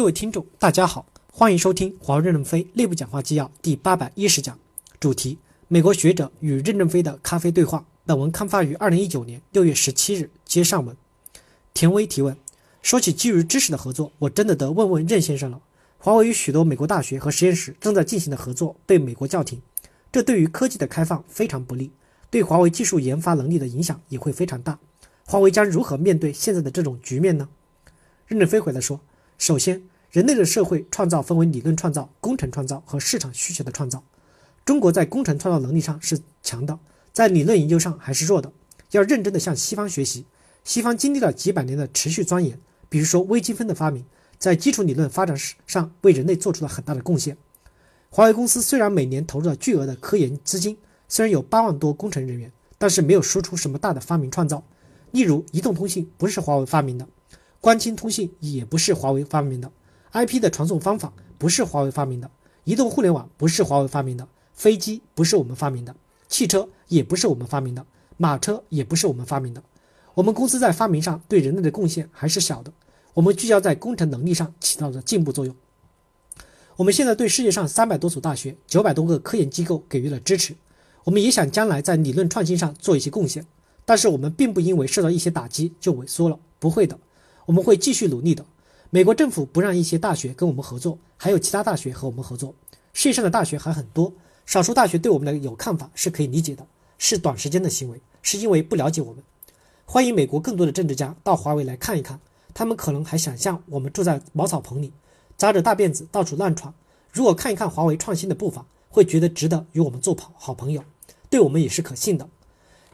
各位听众，大家好，欢迎收听华为任正非内部讲话纪要第八百一十讲，主题：美国学者与任正非的咖啡对话。本文刊发于二零一九年六月十七日。接上文，田威提问：说起基于知识的合作，我真的得问问任先生了。华为与许多美国大学和实验室正在进行的合作被美国叫停，这对于科技的开放非常不利，对华为技术研发能力的影响也会非常大。华为将如何面对现在的这种局面呢？任正非回答说。首先，人类的社会创造分为理论创造、工程创造和市场需求的创造。中国在工程创造能力上是强的，在理论研究上还是弱的。要认真的向西方学习。西方经历了几百年的持续钻研，比如说微积分的发明，在基础理论发展史上为人类做出了很大的贡献。华为公司虽然每年投入了巨额的科研资金，虽然有八万多工程人员，但是没有输出什么大的发明创造。例如，移动通信不是华为发明的。光纤通信也不是华为发明的，IP 的传送方法不是华为发明的，移动互联网不是华为发明的，飞机不是我们发明的，汽车也不是我们发明的，马车也不是我们发明的。我们公司在发明上对人类的贡献还是小的，我们聚焦在工程能力上起到了进步作用。我们现在对世界上三百多所大学、九百多个科研机构给予了支持，我们也想将来在理论创新上做一些贡献，但是我们并不因为受到一些打击就萎缩了，不会的。我们会继续努力的。美国政府不让一些大学跟我们合作，还有其他大学和我们合作。世界上的大学还很多，少数大学对我们的有看法是可以理解的，是短时间的行为，是因为不了解我们。欢迎美国更多的政治家到华为来看一看，他们可能还想象我们住在茅草棚里，扎着大辫子到处乱闯。如果看一看华为创新的步伐，会觉得值得与我们做朋好朋友，对我们也是可信的。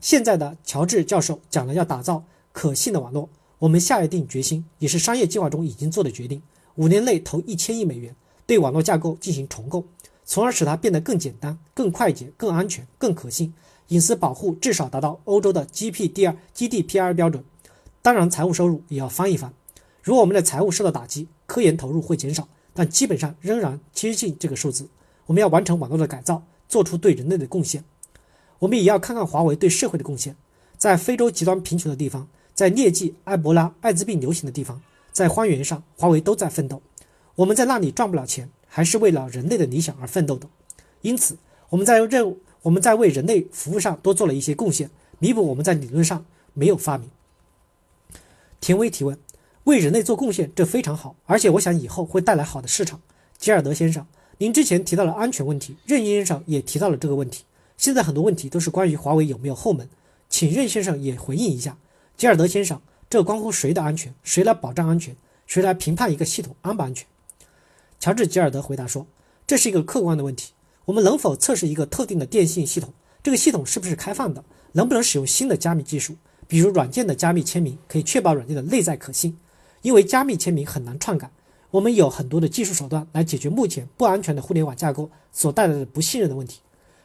现在的乔治教授讲了要打造可信的网络。我们下一定决心，也是商业计划中已经做的决定，五年内投一千亿美元，对网络架构进行重构，从而使它变得更简单、更快捷、更安全、更可信，隐私保护至少达到欧洲的 GPDR、GDPR 标准。当然，财务收入也要翻一翻。如果我们的财务受到打击，科研投入会减少，但基本上仍然接近这个数字。我们要完成网络的改造，做出对人类的贡献。我们也要看看华为对社会的贡献，在非洲极端贫穷的地方。在疟疾、埃博拉、艾滋病流行的地方，在荒原上，华为都在奋斗。我们在那里赚不了钱，还是为了人类的理想而奋斗的。因此，我们在任务，我们在为人类服务上多做了一些贡献，弥补我们在理论上没有发明。田威提问：为人类做贡献，这非常好，而且我想以后会带来好的市场。吉尔德先生，您之前提到了安全问题，任先生也提到了这个问题。现在很多问题都是关于华为有没有后门，请任先生也回应一下。吉尔德先生，这关乎谁的安全？谁来保障安全？谁来评判一个系统安不安全？乔治·吉尔德回答说：“这是一个客观的问题。我们能否测试一个特定的电信系统？这个系统是不是开放的？能不能使用新的加密技术，比如软件的加密签名，可以确保软件的内在可信？因为加密签名很难篡改。我们有很多的技术手段来解决目前不安全的互联网架构所带来的不信任的问题，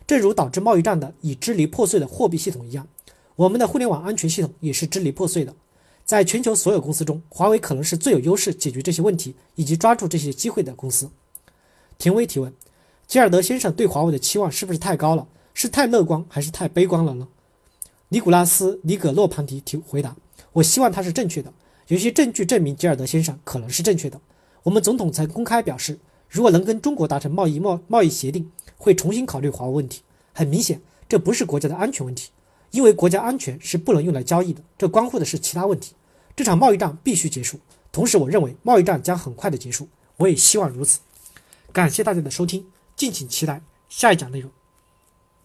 正如导致贸易战的已支离破碎的货币系统一样。”我们的互联网安全系统也是支离破碎的，在全球所有公司中，华为可能是最有优势解决这些问题以及抓住这些机会的公司。田威提问：吉尔德先生对华为的期望是不是太高了？是太乐观还是太悲观了呢？尼古拉斯·尼葛洛庞迪提回答：我希望他是正确的，有些证据证明吉尔德先生可能是正确的。我们总统曾公开表示，如果能跟中国达成贸易贸贸易协定，会重新考虑华为问题。很明显，这不是国家的安全问题。因为国家安全是不能用来交易的，这关乎的是其他问题。这场贸易战必须结束。同时，我认为贸易战将很快的结束，我也希望如此。感谢大家的收听，敬请期待下一讲内容。